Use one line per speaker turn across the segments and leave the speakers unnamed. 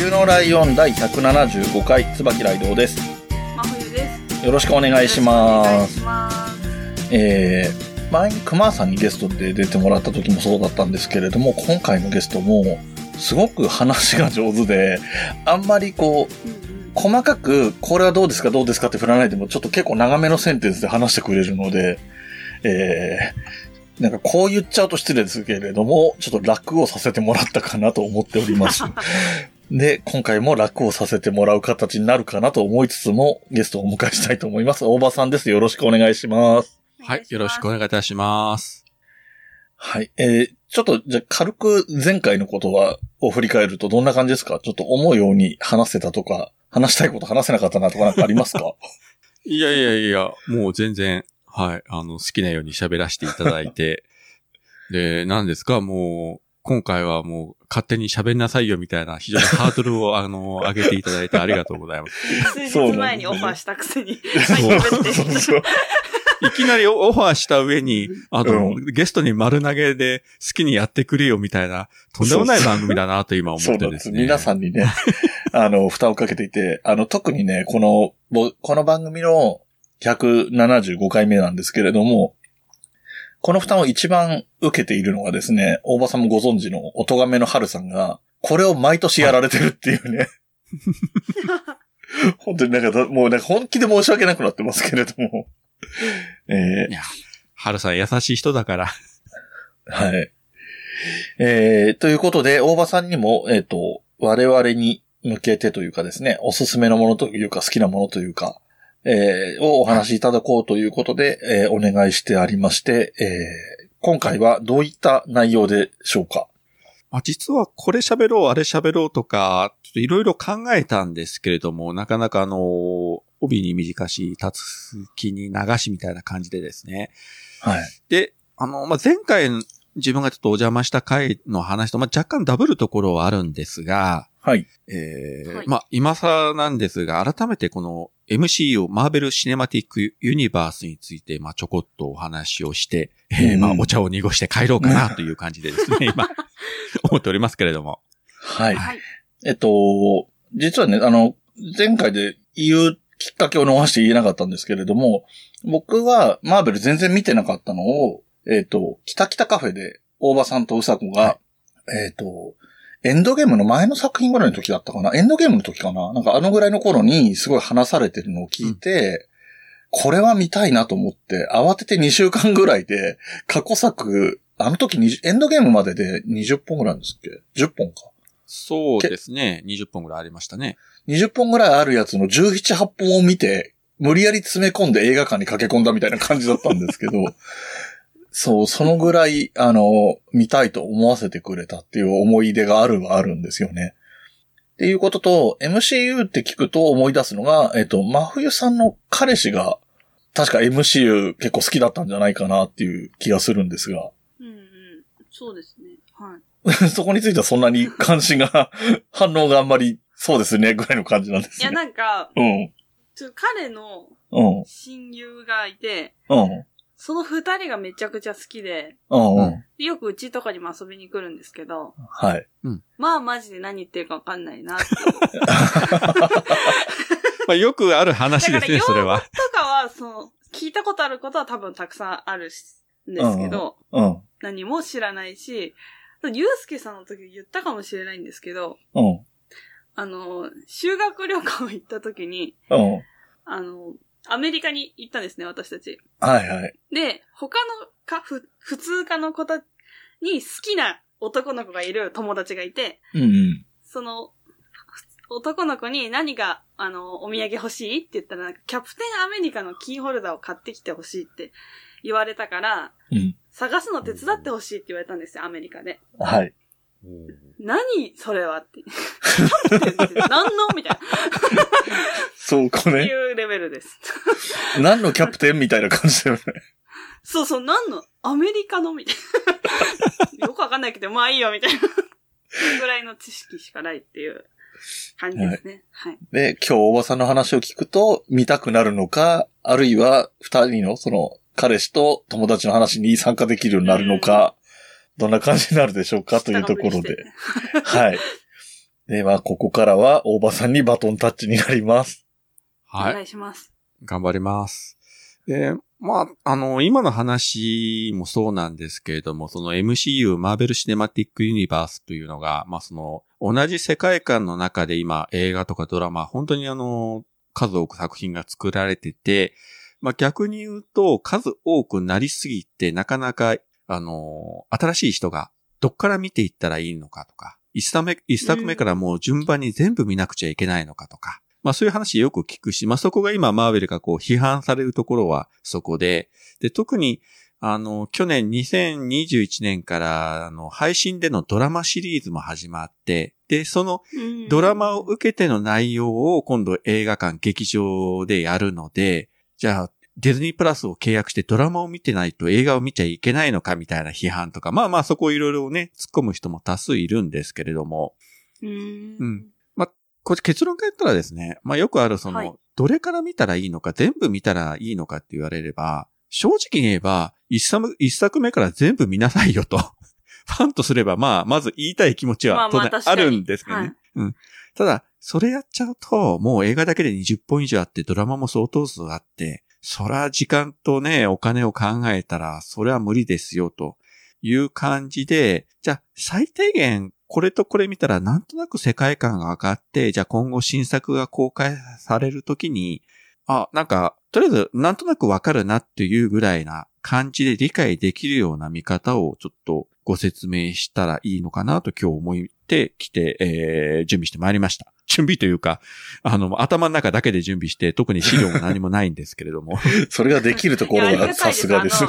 冬のライオン第175回、椿ライです。
真冬です。
よろしくお願いします。えー、前に熊さんにゲストで出てもらった時もそうだったんですけれども、今回のゲストも、すごく話が上手で、あんまりこう、
うんうん
細かく、これはどうですかどうですかって振らないでも、ちょっと結構長めのセンテンスで話してくれるので、えー、なんかこう言っちゃうと失礼ですけれども、ちょっと楽をさせてもらったかなと思っております。で、今回も楽をさせてもらう形になるかなと思いつつも、ゲストをお迎えしたいと思います。大場さんです。よろしくお願いします。
はい、よろしくお願いいたします。
はい。えー、ちょっと、じゃあ軽く前回のことは、を振り返るとどんな感じですか？ちょっと思うように話せたとか、話したいこと話せなかったなとかなんかありますか？
いやいやいや、もう全然、はい、あの、好きなように喋らせていただいて、で、何ですか、もう、今回はもう、勝手に喋んなさいよみたいな、非常にハードルを、あの、上げていただいてありがとうございます。
数日前にオファーしたくせに。
そう
はい喋って
そうそう
いきなりオファーした上に、あの、
う
ゲストに丸投げで好きにやってくれよみたいな、とんでもない番組だなと今思
そうなんです。
ってですね。
皆さんにね、あの、負担をかけていて、あの、特にね、この、ぼこの番組の175回目なんですけれども、この負担を一番受けているのがですね、大場さんもご存知の音亀の春さんが、これを毎年やられてるっていうね。本当になんか、もうなんか本気で申し訳なくなってますけれども。えー
いや、春さん優しい人だから。
はい。えー、ということで、大場さんにも、えっ、と、我々に向けてというかですね、おすすめのものというか、好きなものというか、えー、をお話しいただこうということで、えーお願いしてありまして、えー、今回はどういった内容でしょうか？
あ実はこれ喋ろう、あれ喋ろうとか、ちょっといろいろ考えたんですけれども、なかなかあの、帯に短し、立つ気に流しみたいな感じでですね。
はい。
で、あの、まあ、前回自分がちょっとお邪魔した回の話と、まあ、若干ダブるところはあるんですが、
はい。
えー
はい
まあ、今更なんですが、改めてこの MCU、マーベル・シネマティック・ユニバースについて、まあ、ちょこっとお話をして、えーまあ、
うん
お茶を濁して帰ろうかなという感じでですね、今、思っておりますけれども。
はい。
はい。
えっと、実はね、あの、前回で言うきっかけを逃して言えなかったんですけれども、僕はマーベル全然見てなかったのを、えっと、北北カフェで大場さんとうさこが、えっと、エンドゲームの前の作品ぐらいの時だったかな？エンドゲームの時かな？なんかあのぐらいの頃にすごい話されてるのを聞いて、これは見たいなと思って、慌てて2週間ぐらいで、過去作、あの時20エンドゲームまでで20本ぐらいですっけ ?10 本か。
そうですね。20本ぐらいありましたね。
20本ぐらいあるやつの17、8本を見て、無理やり詰め込んで映画館に駆け込んだみたいな感じだったんですけど、そう、そのぐらい、あの、見たいと思わせてくれたっていう思い出があるはあるんですよね。っていうことと、MCU って聞くと思い出すのが、えっと、真冬さんの彼氏が、確か MCU 結構好きだったんじゃないかなっていう気がするんですが、
うんうん。そうですね。はい。
そこについてはそんなに関心が、反応があんまり、そうですね、ぐらいの感じなんです
いや、
ね。
なんか、
うん。
ちょ彼の
うん。
親友がいて、
うん。
その二人がめちゃくちゃ好きで、
うん。うん。
でよくうちとかにも遊びに来るんですけど、
はい。
まあマジで何言ってるかわかんないなって。
まあ、よくある話ですね、それは。
とかは、その、聞いたことあることは多分たくさんあるしんですけど、
うん。
何も知らないし、ゆうすけさんの時言ったかもしれないんですけど、
うん。
あの、修学旅行行った時に、
うん。
あの、アメリカに行ったんですね、私たち。
はいはい。
で、他のか、ふ、普通科の子たに好きな男の子がいる友達がいて、
うんうん。
その、男の子に何が、あの、お土産欲しいって言ったら、なんか、キャプテンアメリカのキーホルダーを買ってきて欲しいって言われたから、
うん。
探すの手伝って欲しいって言われたんですよ、アメリカで。
はい。
何それはって。キャプテンって何の？みたい
そう、こ
な。
れ、
いうレベルです。
何のキャプテンみたいな感じだよね。
そうそう、何のアメリカのみたいな。よくわかんないけど、まあいいよ、みたいな。ぐらいの知識しかないっていう感じですね。はい。
で、今日おばさんの話を聞くと、見たくなるのか、あるいは二人のその、彼氏と友達の話に参加できるようになるのか、どんな感じになるでしょうかというところで。はい。では、ここからは大場さんにバトンタッチになります。
はい。
お願いします。
頑張ります。で、まあ、あの、今の話もそうなんですけれども、その MCU、マーベル・シネマティック・ユニバースというのが、まあ、その、同じ世界観の中で今、映画とかドラマ、本当にあの、数多く作品が作られてて、まあ、逆に言うと、数多くなりすぎて、なかなか、あの、新しい人が、どっから見ていったらいいのかとか、一作目、一作目からもう順番に全部見なくちゃいけないのかとか、まあそういう話よく聞くし、まあそこが今マーベルがこう批判されるところはそこで、で、特に、あの、去年2021年から、あの、配信でのドラマシリーズも始まって、で、そのドラマを受けての内容を今度映画館、劇場でやるので、じゃあ、ディズニープラスを契約してドラマを見てないと映画を見ちゃいけないのかみたいな批判とか、まあまあそこいろいろね、突っ込む人も多数いるんですけれども、
うーん。
うんこれ結論から言ったらですね、まあよくあるその、
はい
どれから見たらいいのか、全部見たらいいのかって言われれば、正直に言えば、一作一作目から全部見なさいよと。ファンとすれば、まあ、まず言いたい気持ちは当然あるんですけどね。
はい
うん。ただ、それやっちゃうと、もう映画だけで20本以上あって、ドラマも相当数あって、そら時間とね、お金を考えたら、それは無理ですよ、という感じで、じゃあ、最低限、これとこれ見たらなんとなく世界観が上がって、じゃあ今後新作が公開されるときに、あ、なんか、とりあえずなんとなくわかるなっていうぐらいな感じで理解できるような見方をちょっとご説明したらいいのかなと今日思ってきて、えー、準備してまいりました。準備というか、あの、頭の中だけで準備して、特に資料も何もないんですけれども。
それができるところがさすがです。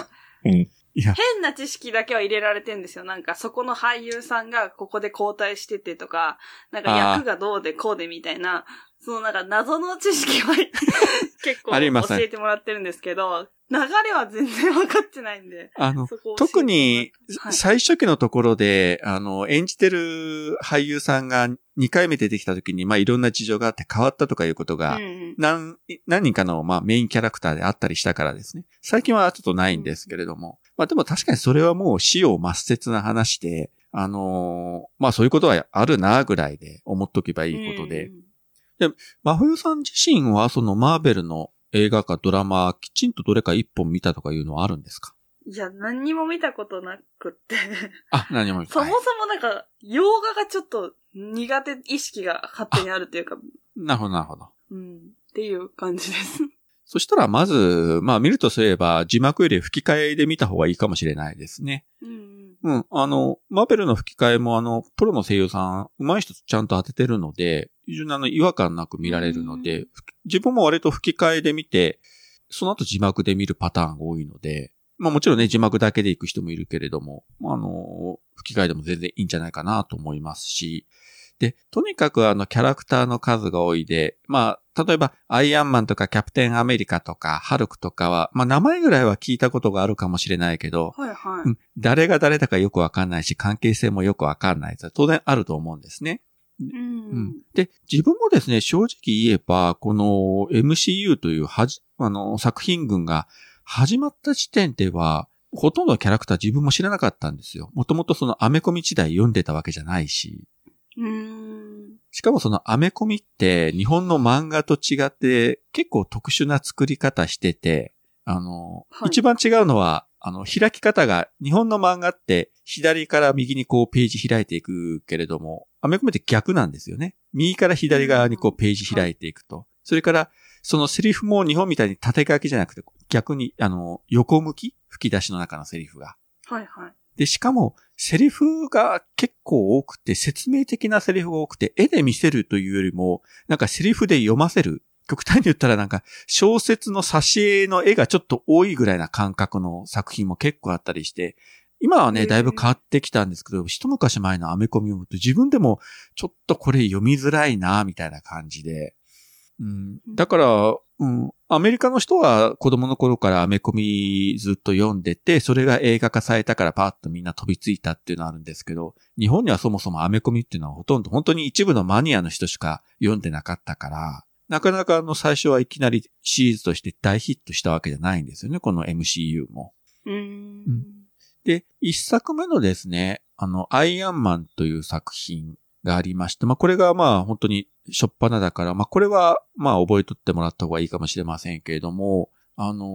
うん。
いや、
変な知識だけは入れられてんですよ。なんか、そこの俳優さんがここで交代しててとか、なんか役がどうでこうでみたいな、そのなんか謎の知識は 結構
あります
教えてもらってるんですけど、流れは全然分かってないんで。
あの、特に最初期のところで、あの、演じてる俳優さんが2回目出てきた時に、まあいろんな事情があって変わったとかいうことが
うんうん
何、何人かの、まあ、メインキャラクターであったりしたからですね。最近はちょっとないんですけれども。まあ、でも確かにそれはもう死を抹殺な話で、あのーまあ、そういうことはあるな、ぐらいで思っとけばいいことで。
うん
真冬さん自身は、そのマーベルの映画かドラマ、きちんとどれか一本見たとかいうのはあるんですか？
いや、何にも見たことなくって。
あ、何も見た
そもそもなんか、洋画がちょっと苦手意識が勝手にあるというか、
なるほど、なるほど。
うん、っていう感じです。
そしたら、まず、まあ、見るとすれば、字幕より吹き替えで見た方がいいかもしれないですね。
うん
うん。あの、マーベルの吹き替えもあの、プロの声優さん、上手い人ちゃんと当ててるので、非常にあの、違和感なく見られるので、ふ自分も割と吹き替えで見て、その後字幕で見るパターンが多いので、まあもちろんね、字幕だけで行く人もいるけれども、あの、吹き替えでも全然いいんじゃないかなと思いますし、で、とにかくあの、キャラクターの数が多いで、まあ、例えば、アイアンマンとかキャプテンアメリカとか、ハルクとかは、まあ名前ぐらいは聞いたことがあるかもしれないけど、
はいはい。
うん誰が誰だかよくわかんないし、関係性もよくわかんない。当然あると思うんですね。
う
うんん。で、自分もですね、正直言えば、この MCU というはじ、あの、作品群が始まった時点では、ほとんどのキャラクター自分も知らなかったんですよ。もともとそのアメコミ時代読んでたわけじゃないし。
うん。
しかもそのアメコミって日本の漫画と違って結構特殊な作り方してて、あの、
はい
一番違うのは、あの、開き方が、日本の漫画って左から右にこうページ開いていくけれども、アメコミって逆なんですよね。右から左側にこうページ開いていくと。それから、そのセリフも日本みたいに縦書きじゃなくて、逆に、あの、横向き？吹き出しの中のセリフが。
はいはい。
で、しかも、セリフが結構多くて、説明的なセリフが多くて、絵で見せるというよりも、なんかセリフで読ませる。極端に言ったらなんか、小説の挿絵の絵がちょっと多いぐらいな感覚の作品も結構あったりして、今はね、だいぶ変わってきたんですけど、一昔前のアメコミを見ると自分でもちょっとこれ読みづらいな、みたいな感じで。うん、だから、うん、アメリカの人は子供の頃からアメコミずっと読んでて、それが映画化されたからパーッとみんな飛びついたっていうのはあるんですけど、日本にはそもそもアメコミっていうのはほとんど本当に一部のマニアの人しか読んでなかったから、なかなかあの最初はいきなりシリーズとして大ヒットしたわけじゃないんですよね、この MCU も。
うん
で、一作目のですね、あの、アイアンマンという作品がありまして、まあ、これがまあ、本当にしょっぱなだから、まあ、これは、まあ、覚えとってもらった方がいいかもしれませんけれども、あの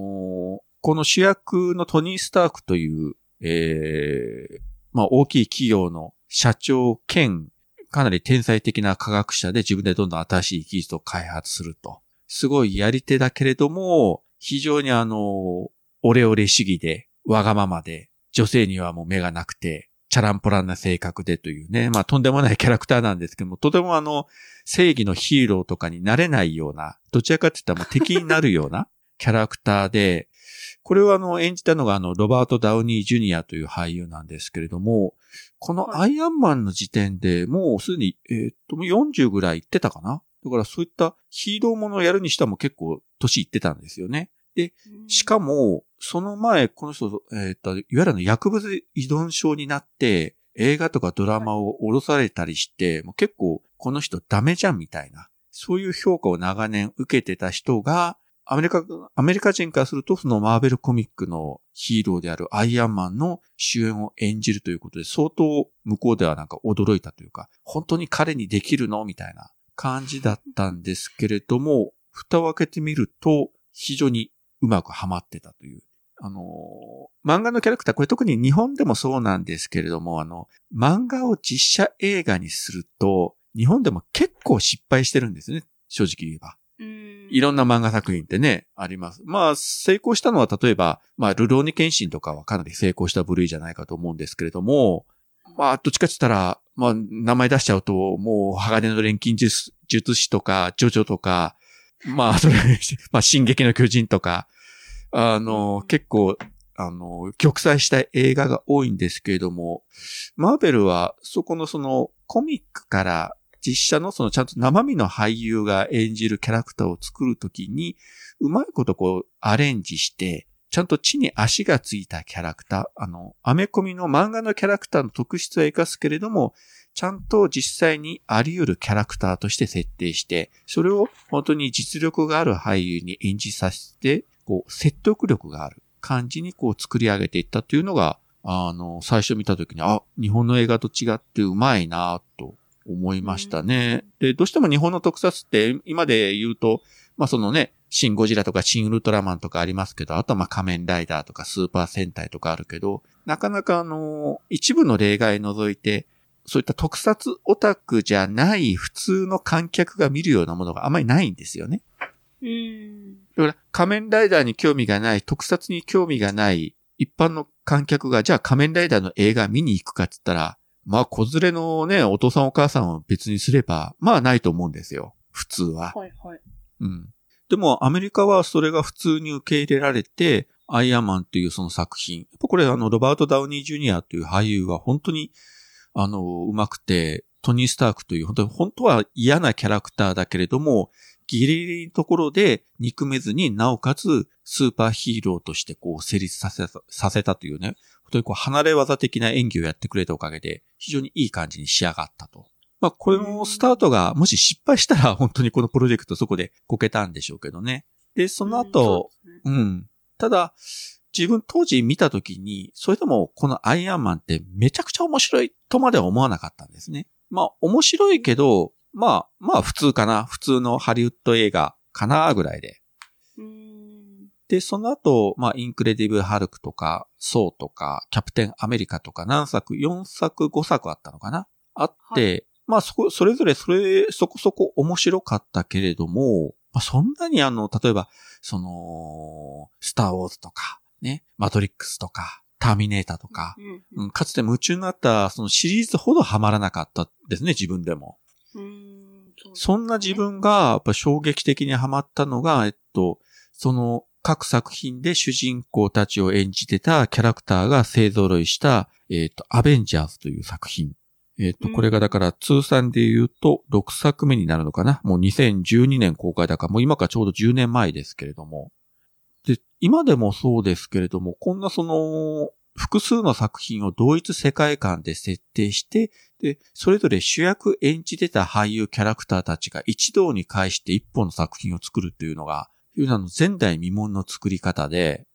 ーこの主役のトニー・スタークという、ええまあ、大きい企業の社長兼、かなり天才的な科学者で自分でどんどん新しい技術を開発すると。すごいやり手だけれども、非常にあの、オレオレ主義で、わがままで、女性にはもう目がなくて、チャランポランな性格でというね、まあとんでもないキャラクターなんですけども、とてもあの、正義のヒーローとかになれないような、どちらかって言ったらもう敵になるような キャラクターで、これはあの、演じたのがあの、ロバート・ダウニー・ジュニアという俳優なんですけれども、このアイアンマンの時点でもうすでに、えーっと、もう40ぐらい行ってたかな。だからそういったヒーローものをやるにしてはもう結構年いってたんですよね。しかも、その前、この人、えっ、と、いわゆる薬物依存症になって、映画とかドラマを降ろされたりして、もう結構、この人ダメじゃんみたいな、そういう評価を長年受けてた人が、アメリカ、アメリカ人からすると、そのマーベルコミックのヒーローであるアイアンマンの主演を演じるということで、相当向こうではなんか驚いたというか、本当に彼にできるのみたいな感じだったんですけれども、蓋を開けてみると、非常にうまくはまってたという。あのー漫画のキャラクター、これ特に日本でもそうなんですけれども、あの、漫画を実写映画にすると、日本でも結構失敗してるんですね。正直言えば。
うん。
いろんな漫画作品ってね、あります。まあ、成功したのは例えば、まあ、ルローニケンシンとかはかなり成功した部類じゃないかと思うんですけれども、まあ、どっちかって言ったら、まあ、名前出しちゃうと、もう、鋼の錬金術術師とか、ジョジョとか、まあ、それ、まあ、進撃の巨人とか、あの、結構、あの、極彩した映画が多いんですけれども、マーベルは、そこのその、コミックから、実写のそのちゃんと生身の俳優が演じるキャラクターを作るときに、うまいことこう、アレンジして、ちゃんと地に足がついたキャラクター、あの、アメコミの漫画のキャラクターの特質は活かすけれども、ちゃんと実際にあり得るキャラクターとして設定して、それを本当に実力がある俳優に演じさせて、こう、説得力がある感じにこう作り上げていったというのが、あの、最初見たときに、あ、日本の映画と違ってうまいなと思いましたね。で、どうしても日本の特撮って、今で言うと、まあそのね、シンゴジラとかシンウルトラマンとかありますけど、あとはまあ仮面ライダーとかスーパー戦隊とかあるけど、なかなかあの、一部の例外除いて、そういった特撮オタクじゃない普通の観客が見るようなものがあまりないんですよね。
うん。
だから仮面ライダーに興味がない、特撮に興味がない一般の観客が、じゃあ仮面ライダーの映画見に行くかって言ったら、まあ子連れのね、お父さんお母さんを別にすれば、まあないと思うんですよ。普通は。
はいはい。
うん。でもアメリカはそれが普通に受け入れられて、アイアンマンっていうその作品。やっぱこれあの、ロバート・ダウニー・ジュニアという俳優が本当に、あの、上手くて、トニー・スタークという本当に、本当は嫌なキャラクターだけれども、ギリギリのところで憎めずになおかつスーパーヒーローとしてこう成立させた、させたというね、本当にこう離れ技的な演技をやってくれたおかげで非常にいい感じに仕上がったと。まあこれのスタートがもし失敗したら本当にこのプロジェクトそこでこけたんでしょうけどね。で、その後、
うん。
ただ、自分当時見たときに、それでもこのアイアンマンってめちゃくちゃ面白いとまでは思わなかったんですね。まあ面白いけど、まあ、まあ普通かな。普通のハリウッド映画かなぐらいで。
うん。
で、その後、まあ、インクレディブル・ハルクとか、ソーとか、キャプテン・アメリカとか何作、4作、5作あったのかなあって、まあ、そこ、それぞれそれ、そこそこ面白かったけれども、まあ、そんなにあの、例えば、その、スター・ウォーズとか、ね、マトリックスとか、ターミネーターとか、
うん。
うん、かつて夢中になった、そのシリーズほどハマらなかったですね、自分でも。
うん。
そんな自分が、やっぱ衝撃的にハマったのが、えっと、その、各作品で主人公たちを演じてたキャラクターが勢揃いした、えっ、と、アベンジャーズという作品。えっ、と、
うん
これがだから通算で言うと6作目になるのかな。もう2012年公開だから、もう今からちょうど10年前ですけれども。で、今でもそうですけれども、こんなその、複数の作品を同一世界観で設定して、で、それぞれ主役演じてた俳優キャラクターたちが一堂に会して一本の作品を作るっていうのが、いうのの前代未聞の作り方で、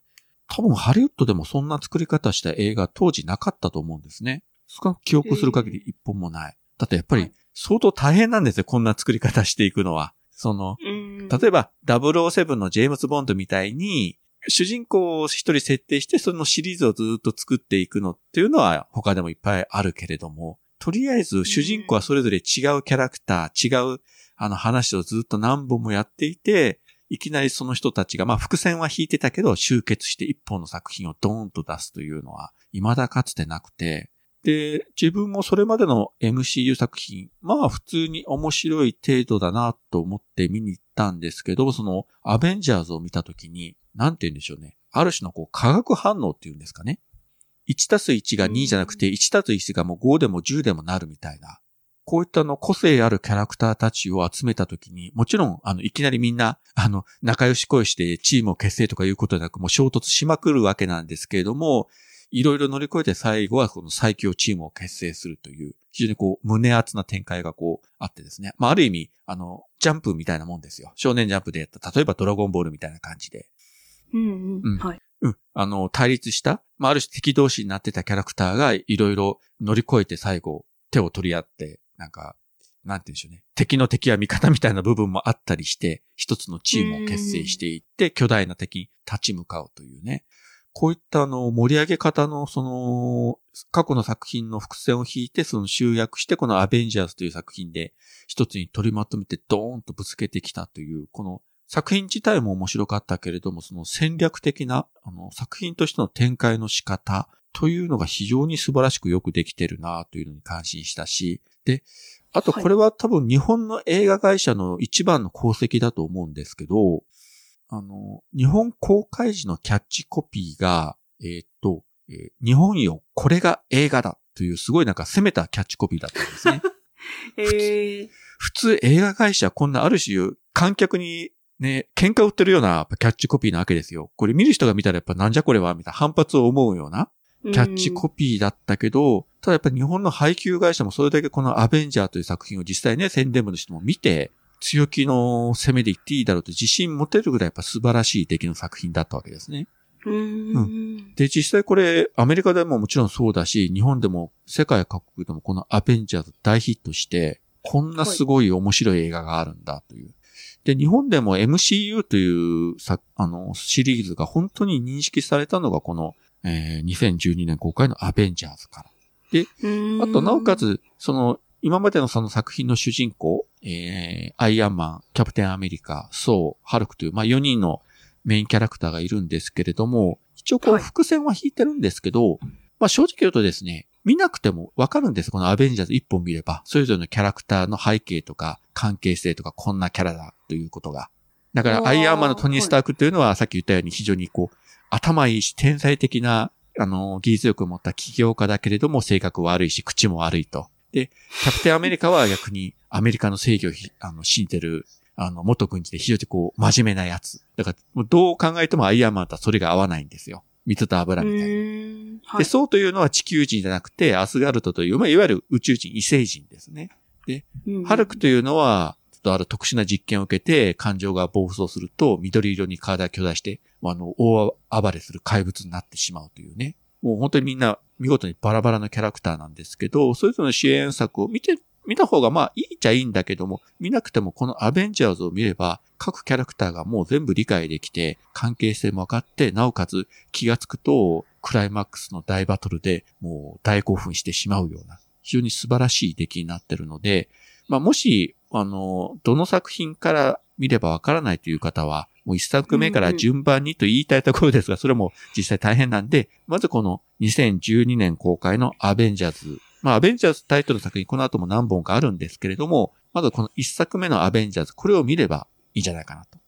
多分ハリウッドでもそんな作り方した映画当時なかったと思うんですね。少なく記憶する限り一本もない。だってやっぱり
はい
相当大変なんですよ、こんな作り方していくのは。その、
うん。
例えば、007のジェームズ・ボンドみたいに、主人公を一人設定して、そのシリーズをずっと作っていくのっていうのは他でもいっぱいあるけれども、とりあえず主人公はそれぞれ違うキャラクター、違うあの話をずっと何本もやっていて、いきなりその人たちが、まあ伏線は引いてたけど、集結して一本の作品をドーンと出すというのは、未だかつてなくて、で、自分もそれまでの MCU 作品、まあ普通に面白い程度だなと思って見に行ったんですけど、そのアベンジャーズを見たときに、なんて言うんでしょうね。ある種のこう化学反応っていうんですかね。1たす1が2じゃなくて、1たす1がもう5でも10でもなるみたいな。こういったあの個性あるキャラクターたちを集めたときに、もちろん、あの、いきなりみんな、あの、仲良し恋してチームを結成とかいうことなく、もう衝突しまくるわけなんですけれども、いろいろ乗り越えて最後はこの最強チームを結成するという、非常にこう、胸熱な展開がこう、あってですね。まあ、ある意味、あの、ジャンプみたいなもんですよ。少年ジャンプでやった、例えばドラゴンボールみたいな感じで。
うん
う
うんん。はい。
うん。あの、対立した、まあ、ある種敵同士になってたキャラクターがいろいろ乗り越えて最後、手を取り合って、なんか、なんて言うんでしょうね。敵の敵は味方みたいな部分もあったりして、一つのチームを結成していって、巨大な敵に立ち向かうというね。こういったあの、盛り上げ方の、その、過去の作品の伏線を引いて、その集約して、このアベンジャーズという作品で、一つに取りまとめてドーンとぶつけてきたという、この作品自体も面白かったけれども、その戦略的な、あの、作品としての展開の仕方というのが非常に素晴らしくよくできてるなというのに感心したし、で、あとこれは多分日本の映画会社の一番の功績だと思うんですけど、あの、日本公開時のキャッチコピーが、えーっと、えー日本よ、これが映画だというすごいなんか攻めたキャッチコピーだったんですね。
ええ
普通映画会社はこんなある種観客にね、喧嘩売ってるようなキャッチコピーなわけですよ。これ見る人が見たらやっぱなんじゃこれはみたいな反発を思うようなキャッチコピーだったけど、ただやっぱ日本の配給会社もそれだけこのアベンジャーという作品を実際ね、宣伝部の人も見て、強気の攻めで言っていいだろうと自信持てるぐらいやっぱ素晴らしい出来の作品だったわけですね。
うん。うん。
で、実際これ、アメリカでももちろんそうだし、日本でも世界各国でもこのアベンジャーズ大ヒットして、こんなすごい面白い映画があるんだという。で、日本でも MCU というさ、あの、シリーズが本当に認識されたのがこの、えー2012年公開のアベンジャーズから。
うん
あと、なおか、つ、その、今までのその作品の主人公、えー、アイアンマン、キャプテンアメリカ、ソウ、ハルクという、まあ、4人のメインキャラクターがいるんですけれども、一応こう、
はい
伏線は引いてるんですけど、まあ、正直言うとですね、見なくてもわかるんです。このアベンジャーズ一本見れば、それぞれのキャラクターの背景とか、関係性とか、こんなキャラだということが。だから、アイアンマンのトニー・スタークというのは、さっき言ったように非常にこう、頭いいし、天才的な、あの、技術力を持った起業家だけれども、性格悪いし、口も悪いと。で、キャプテンアメリカは逆に、アメリカの正義をひあの信じてる、あの、元軍事で非常にこう、真面目なやつ。だから、もうどう考えてもアイアンマンとはそれが合わないんですよ。水と油
う
みたいな。
ん。は
で、
い。
そうというのは地球人じゃなくて、アスガルトという、まあ、いわゆる宇宙人、異星人ですね。
うん
ハルクというのは、ちょっとある特殊な実験を受けて、感情が暴走すると、緑色に体が巨大して、あの、大暴れする怪物になってしまうというね。もう本当にみんな見事にバラバラなキャラクターなんですけど、それぞれの主演作を見て、見た方がまあいいっちゃいいんだけども、見なくてもこのアベンジャーズを見れば、各キャラクターがもう全部理解できて、関係性も分かって、なおかつ気がつくと、クライマックスの大バトルでもう大興奮してしまうような、非常に素晴らしい出来になってるので、まあもし、あの、どの作品から見ればわからないという方は、もう一作目から順番にと言いたいところですが、それも実際大変なんで、まずこの2012年公開のアベンジャーズ。まあ、アベンジャーズタイトルの作品、この後も何本かあるんですけれども、まずこの一作目のアベンジャーズ、これを見ればいいんじゃないかなと。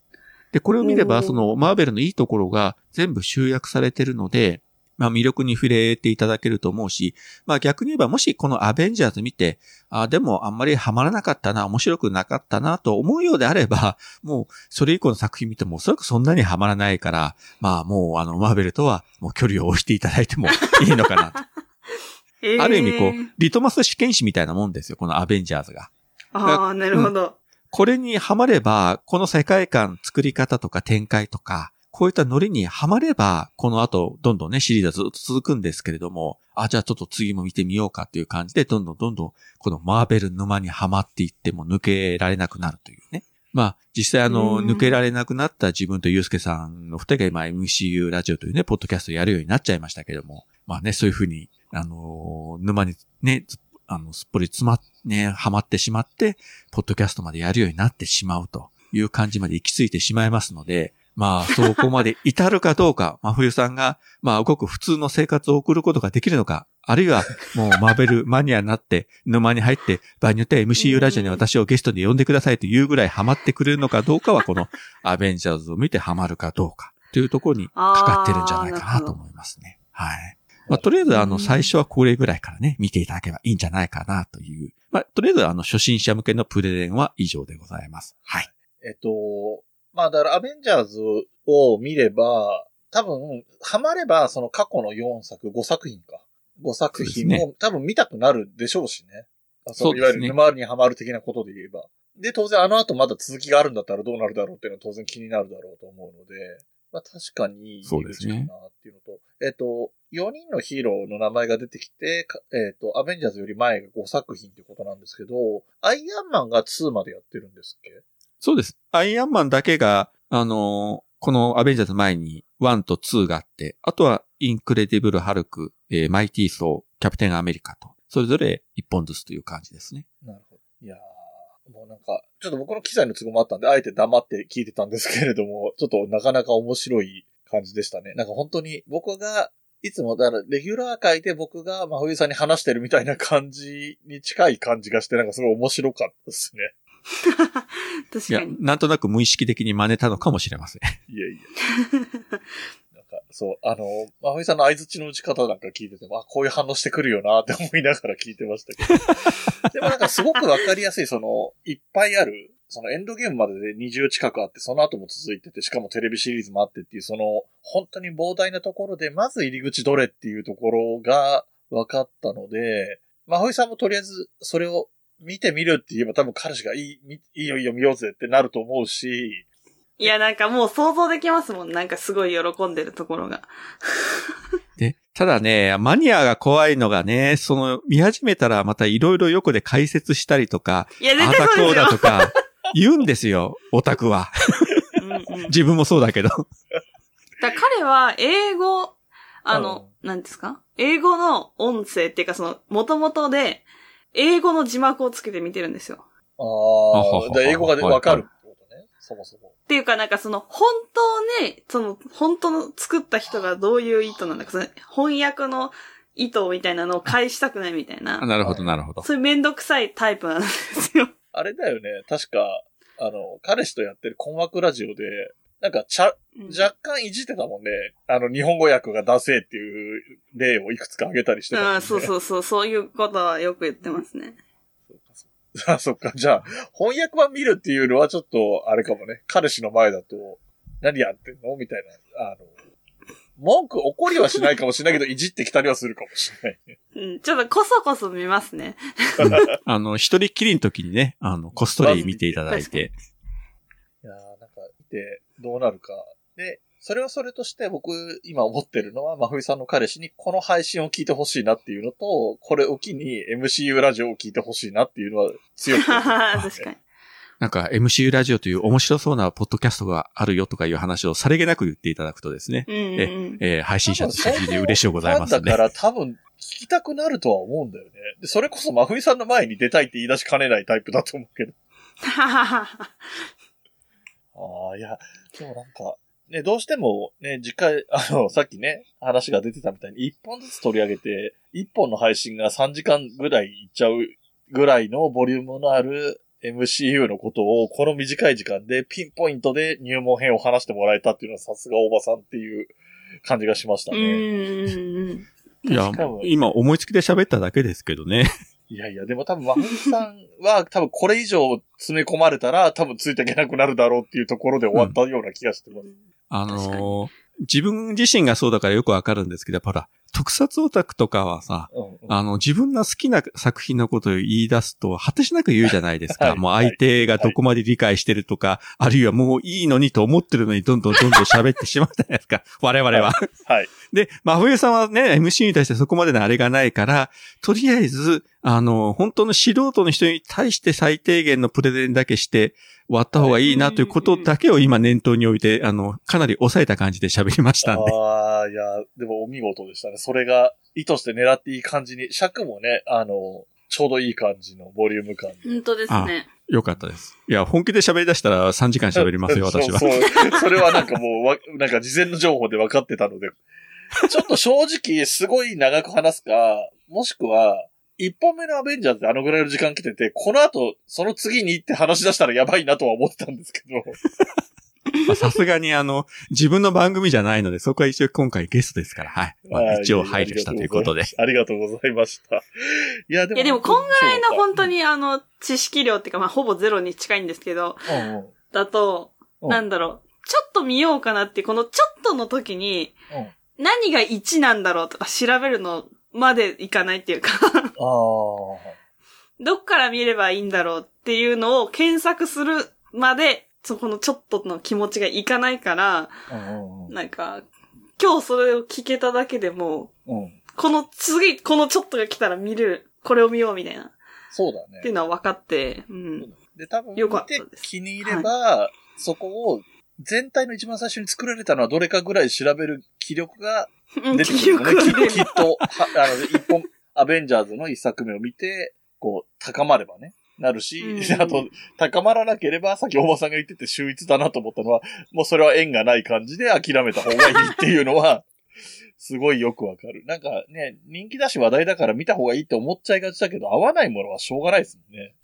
で、これを見れば、そのマーベルのいいところが全部集約されてるので、まあ魅力に触れていただけると思うし、まあ逆に言えばもしこのアベンジャーズ見て、あでもあんまりハマらなかったな、面白くなかったなと思うようであれば、もうそれ以降の作品見てもおそらくそんなにハマらないから、まあもうあのマーベルとはもう距離を置いていただいてもいいのかなと。
えー
ある意味こう、リトマス試験紙みたいなもんですよ、このアベンジャーズが。
ああ、なるほど。
これにハマれば、この世界観、作り方とか展開とか、こういったノリにハマれば、この後、どんどんね、シリーズはずっと続くんですけれども、あ、じゃあちょっと次も見てみようかっていう感じで、どんどんどんどん、このマーベル沼にはまっていっても抜けられなくなるというね。まあ、実際あの、
うん
抜けられなくなった自分とユうスケさんの二人が今 MCU ラジオというね、ポッドキャストをやるようになっちゃいましたけども、まあね、そういうふうに、あのー沼にね、ずあの、すっぽり詰まっ、ね、はまってしまって、ポッドキャストまでやるようになってしまうという感じまで行き着いてしまいますので、まあ、そこまで至るかどうか、真冬さんが、まあ、ごく普通の生活を送ることができるのか、あるいは、もう、マーベルマニアになって、沼に入って、場合によっては MCU ラジオに私をゲストで呼んでくださいというぐらいハマってくれるのかどうかは、この、アベンジャーズを見てハマるかどうか、というところにかかってるんじゃないかなと思いますね。はい。まあ、とりあえず、あの、
うん
最初はこれぐらいからね、見ていただければいいんじゃないかなという。まあ、とりあえず、あの、初心者向けのプレゼンは以上でございます。はい。
えっと、まあだからアベンジャーズを見れば、多分、ハマればその過去の4作、5作品か。5作品も多分見たくなるでしょうしね。あ
そうね
いわゆる沼にハマる的なことで言えば。で、当然あの後まだ続きがあるんだったらどうなるだろうっていうのは当然気になるだろうと思うので、まあ確かにいい
そうですね
っていうのと、えっと、4人のヒーローの名前が出てきて、かえっと、アベンジャーズより前が5作品ってことなんですけど、アイアンマンが2までやってるんですっけ？
そうです。アイアンマンだけが、あのーこのアベンジャーズ前に1と2があって、あとはインクレディブル・ハルク、えーマイティー・ソー、キャプテン・アメリカと、それぞれ1本ずつという感じですね。
なるほど。いやー、もうなんか、ちょっと僕の機材の都合もあったんで、あえて黙って聞いてたんですけれども、ちょっとなかなか面白い感じでしたね。なんか本当に僕が、いつも、だから、レギュラー界で僕が真冬さんに話してるみたいな感じに近い感じがして、なんかすごい面白かったですね。
い や
確かに。、
なんとなく無意識的に真似たのかもしれません。
いやいや。そう、あの、真冬さんの相槌の打ち方なんか聞いてても、あ、こういう反応してくるよなって思いながら聞いてましたけど。でもなんかすごくわかりやすい、その、いっぱいある、そのエンドゲームまでで20近くあって、その後も続いてて、しかもテレビシリーズもあってっていう、その、本当に膨大なところで、まず入り口どれっていうところが分かったので、真冬さんもとりあえずそれを見てみるって言えば多分彼氏がいい、みいいよいいよ見ようぜってなると思うし、
いや、なんかもう想像できますもん。なんかすごい喜んでるところが。
で、ただね、マニアが怖いのがね、その、見始めたらまたいろいろ横で解説したりとか、
いや、絶対そうですよ
こうだと。か、言うんですよ、オタクは。
うんうん
自分もそうだけど。
だ彼は英語、あの、なんですか？英語の音声っていうかその、元々で、英語の字幕をつけて見てるんですよ。
ああ、で英語がわかる。そもそも。
っていうかなんかその、本当ね、その、本当の作った人がどういう意図なんだか、その翻訳の意図みたいなのを返したくないみたいな、
なるほど、なるほど。
そういうめんどくさいタイプなんですよ。
あれだよね。確か、あの、彼氏とやってる困惑ラジオで、なんか、ちゃ、若干いじってたもんね。あの、日本語訳が出せっていう例をいくつか挙げたりしてたね。
うん、そうそうそう、そういうことはよく言ってますね。
あ、そっか。じゃあ、翻訳版見るっていうのはちょっと、あれかもね。彼氏の前だと、何やってんの？みたいな。あの、文句、怒りはしないかもしれないけど、いじってきたりはするかもしれないね。
うん、ちょっとこそこそ見ますね。
あの、一人っきりの時にね、あの、こっそり見ていただいて。
いやーなんか、見て、どうなるか。で、それはそれとして僕、今思ってるのは、真冬さんの彼氏にこの配信を聞いてほしいなっていうのと、これを機に MCU ラジオを聞いてほしいなっていうのは強くね
確かに。
なんか MCU ラジオという面白そうなポッドキャストがあるよとかいう話をさりげなく言っていただくとですね、
うんうんうん。
えー配信者として非常に嬉しいございますね。
だから多分、聞きたくなるとは思うんだよね。で、それこそ真冬さんの前に出たいって言い出しかねないタイプだと思うけど。ああ、いや、でもなんか、ね、どうしてもね、次回、あの、さっきね、話が出てたみたいに、一本ずつ取り上げて、一本の配信が3時間ぐらいいっちゃうぐらいのボリュームのある MCU のことをこの短い時間でピンポイントで入門編を話してもらえたっていうのはさすが大場さんっていう感じがしました
う
ね。
んうん。
いや今思いつきで喋っただけですけどね。
いやいや、でも多分、真冬さんは 多分これ以上詰め込まれたら多分ついていけなくなるだろうっていうところで終わったような気がしてます。
あ
確か
のー自分自身がそうだからよくわかるんですけど、ほら、特撮オタクとかはさ、
うんうん
あの、自分が好きな作品のことを言い出すと、果てしなく言うじゃないですか。
はい
もう相手がどこまで理解してるとか、あるいはもういいのにと思ってるのにどんどんどんどん喋ってしまうじゃないですか。我々は。
はい。
で、真冬さんはね、MC に対してそこまでのあれがないから、とりあえず、あの、本当の素人の人に対して最低限のプレゼンだけして終わった方がいいなということだけを今念頭に置いて、あの、かなり抑えた感じで喋りましたんで。
ああ、いや、でもお見事でしたね。それが意図して狙っていい感じに、尺もね、あの、ちょうどいい感じのボリューム感で。
本当ですね。
よかったです。いや、本気で喋り出したら3時間喋りますよ、私は。
そうそう。それはなんかもうわ、なんか事前の情報で分かってたので、ちょっと正直すごい長く話すか、もしくは、一本目のアベンジャーズであのぐらいの時間来てて、この後、その次に行って話し出したらやばいなとは思ってたんですけど。
まあさすがにあの、自分の番組じゃないので、そこは一応今回ゲストですから、はい。まあ、一応配慮したということで。
ありがとうございました。いや、でも。
いやでもこんぐらいの本当
に。
にあの、知識量っていうかまあほぼゼロに近いんですけど、
うんうん
だと、
うん
なんだろう、ちょっと見ようかなって、このちょっとの時に、
うん
何が1なんだろうとか調べるのまでいかないっていうか。どっから見ればいいんだろうっていうのを検索するまで、そこのちょっとの気持ちがいかないから、
うんうんうん
なんか、今日それを聞けただけでも
うん。
う、この次、このちょっとが来たら見れる、これを見ようみたいな、
そうだね。
っていうのは分かって、うん。
で、多分、
よか
見
ったです
て気に入れば、そこを、全体の一番最初に作られたのはどれかぐらい調べる気力が
うん
出てく
記
るね。ききっと、はあの、一本、アベンジャーズの一作目を見て、こう、高まればね、なるし、
うん
あと、高まらなければ、さっき大場さんが言ってて秀逸だなと思ったのは、もうそれは縁がない感じで諦めた方がいいっていうのは、すごいよくわかる。なんかね、人気だし話題だから見た方がいいって思っちゃいがちだけど、合わないものはしょうがないですもんね。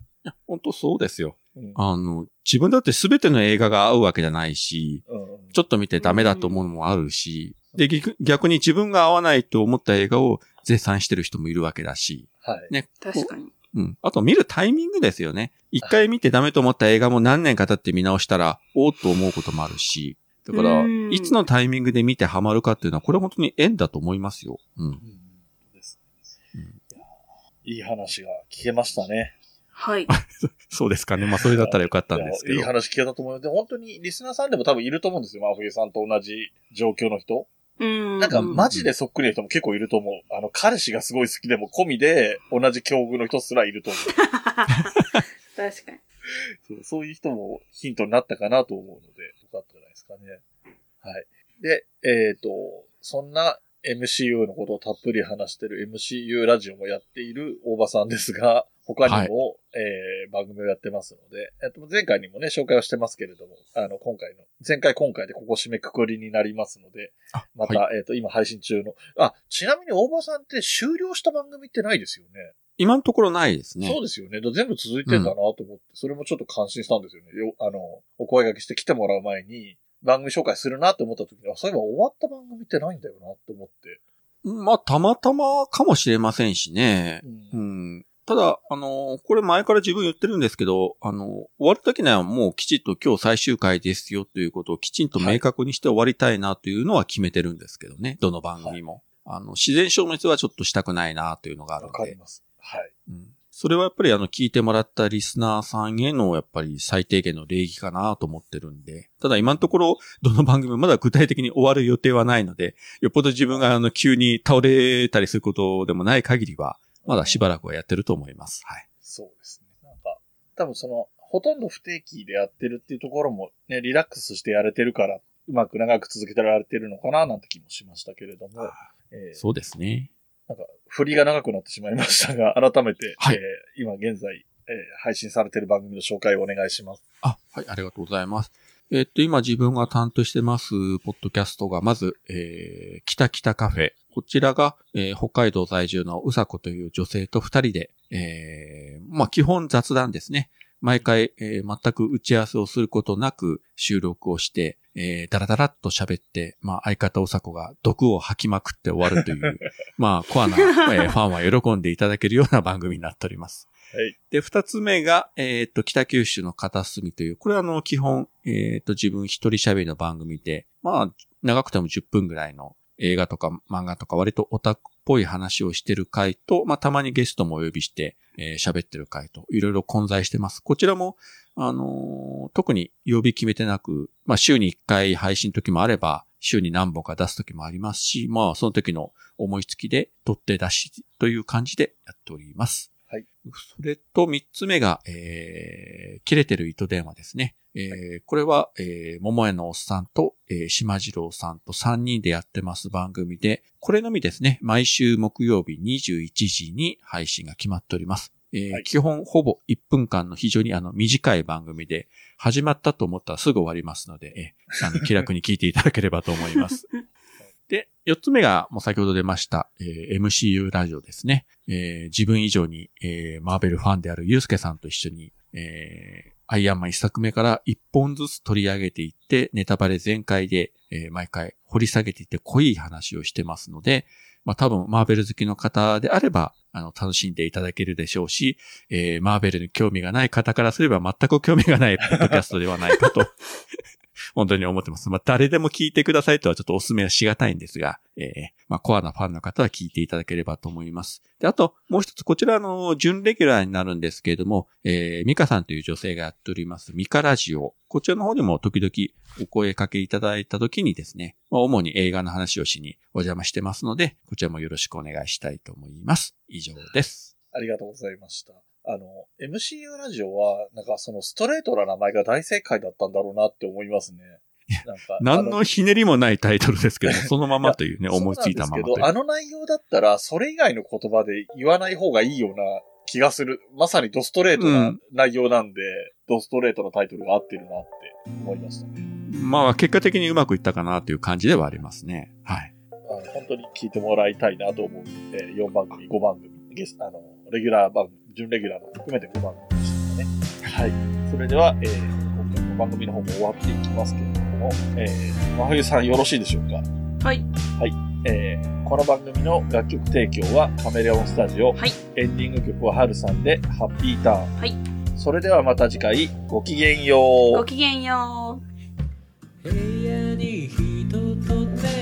本当そうですよ。
うん
あの、自分だって全ての映画が合うわけじゃないし、
うん
ちょっと見てダメだと思うのもあるし、で、逆逆に自分が合わないと思った映画を絶賛してる人もいるわけだし、
はい。
ね。
確かに。
うん。あと見るタイミングですよね。一回見てダメと思った映画も何年か経って見直したら、おーっと思うこともあるし、だから
う、ん
いつのタイミングで見てハマるかっていうのは、これは本当に縁だと思いますよ。うん。
うんです
うん
いやいい話が聞けましたね。
はい。
そうですかね。まあ、それだったらよかったんですけど
いやいい。話聞けたと思うので、本当にリスナーさんでも多分いると思うんですよ。真冬さんと同じ状況の人。
うん。
なんかマジでそっくりな人も結構いると思う。あの、彼氏がすごい好きでも込みで同じ境遇の人すらいると思う。
確かに。
そうそういう人もヒントになったかなと思うので、よかったんじゃないですかね。はい。で、えっ、と、そんな MCU のことをたっぷり話してる MCU ラジオもやっている大場さんですが、他にも、えー番組をやってますので、えっと、前回にもね、紹介をしてますけれども、あの、今回の、前回今回でここ締めくくりになりますので、
あ
また、
はい
えっ、と、今配信中の、あ、ちなみに大場さんって終了した番組ってないですよね。
今のところないですね。
そうですよね。だ全部続いてんだなと思って、それもちょっと感心したんですよね。よあの、お声掛けして来てもらう前に、番組紹介するなって思った時に、あ、そういえば終わった番組ってないんだよなって思って。
まあ、たまたまかもしれませんしね。
うん
うん。ただ、あの、これ前から自分言ってるんですけど、あの、終わる時にはもうきちっと今日最終回ですよということをきちんと明確にして終わりたいなというのは決めてるんですけどね。どの番組も。あの、自然消滅はちょっとしたくないなというのがある
わ
ので。
かります。はい。
うんそれはやっぱりあの、聞いてもらったリスナーさんへのやっぱり最低限の礼儀かなと思ってるんで。ただ今のところ、どの番組もまだ具体的に終わる予定はないので、よっぽど自分があの、急に倒れたりすることでもない限りは、まだしばらくはやってると思います。はい。
そうですね。なんか、多分その、ほとんど不定期でやってるっていうところもね、リラックスしてやれてるから、うまく長く続けてられてるのかななんて気もしましたけれども、えー
そうですね。
なんか、振りが長くなってしまいましたが、改めて、
はい
えー今現在、えー配信されてる番組の紹介をお願いします。
あ、はい、ありがとうございます。えっと、今自分が担当してます、ポッドキャストが、まず、えー、北北カフェ。こちらが、えー北海道在住のうさこという女性と二人で、えー、まあ、基本雑談ですね。毎回、えー全く打ち合わせをすることなく収録をして、えー、だらだらっと喋って、まあ、相方おさこが毒を吐きまくって終わるという、まあ、コアな、えーファンは喜んでいただけるような番組になっております。
はい。
で、二つ目が、えっ、と、北九州の片隅という、これはあの、基本、えっ、と、自分一人喋りの番組で、まあ、長くても10分ぐらいの映画とか漫画とか割とオタクっぽい話をしてる回と、まあ、たまにゲストもお呼びして、えー喋ってる回と、いろいろ混在してます。こちらも、あのー特に曜日決めてなく、まあ、週に1回配信時もあれば、週に何本か出す時もありますし、まあ、その時の思いつきで、取って出しという感じでやっております。
はい。
それと三つ目が、えー、切れてる糸電話ですね。えーこれは、えー、桃屋のおっさんと、えー、島次郎さんと3人でやってます番組で、これのみですね、毎週木曜日21時に配信が決まっております。えー
はい
基本ほぼ1分間の非常にあの短い番組で、始まったと思ったらすぐ終わりますので、えーあの気楽に聞いていただければと思います。で、四つ目が、もう先ほど出ました、えー MCU ラジオですね。えー自分以上に、えーマーベルファンであるユうスケさんと一緒に、えーアイアンマン一作目から一本ずつ取り上げていって、ネタバレ全開で、えー毎回掘り下げていって濃い話をしてますので、まあ多分マーベル好きの方であれば、あの、楽しんでいただけるでしょうし、えーマーベルに興味がない方からすれば全く興味がないポッドキャストではないかと 本当に思ってます。まあ、誰でも聞いてくださいとはちょっとお勧めはしがたいんですが、えーまあ、コアなファンの方は聞いていただければと思います。で、あと、もう一つ、こちらの、準レギュラーになるんですけれども、えー、ミカさんという女性がやっております、ミカラジオ。こちらの方でも時々お声かけいただいた時にですね、まあ、主に映画の話をしにお邪魔してますので、こちらもよろしくお願いしたいと思います。以上です。
ありがとうございました。あの、MCU ラジオは、なんかそのストレートな名前が大正解だったんだろうなって思いますね。なんか。
何
あ
のひねりもないタイトルですけど、そのままというね、思いついたままという
なんですけど、あの内容だったら、それ以外の言葉で言わない方がいいような気がする。まさにドストレート
う
なん内容なんで、ドストレートのタイトルが合ってるなって思いましたね。
まあ、結果的にうまくいったかなという感じではありますね。はい。
あの本当に聞いてもらいたいなと思う、えー4番組、5番組、ゲスト、あの、レギュラー番組、準レギュラーの含めて5番組でしたね。はい。それでは、えー今回の番組の方も終わっていきますけれども、えー、真冬さんよろしいでしょうか？
はい。
えーこの番組の楽曲提供はカメレオンスタジオ。
はい
エンディング曲はハルさんで、ハッピーターン。
はい。
それではまた次回、ごきげんよう。
ごきげんよう。
部屋に人と猫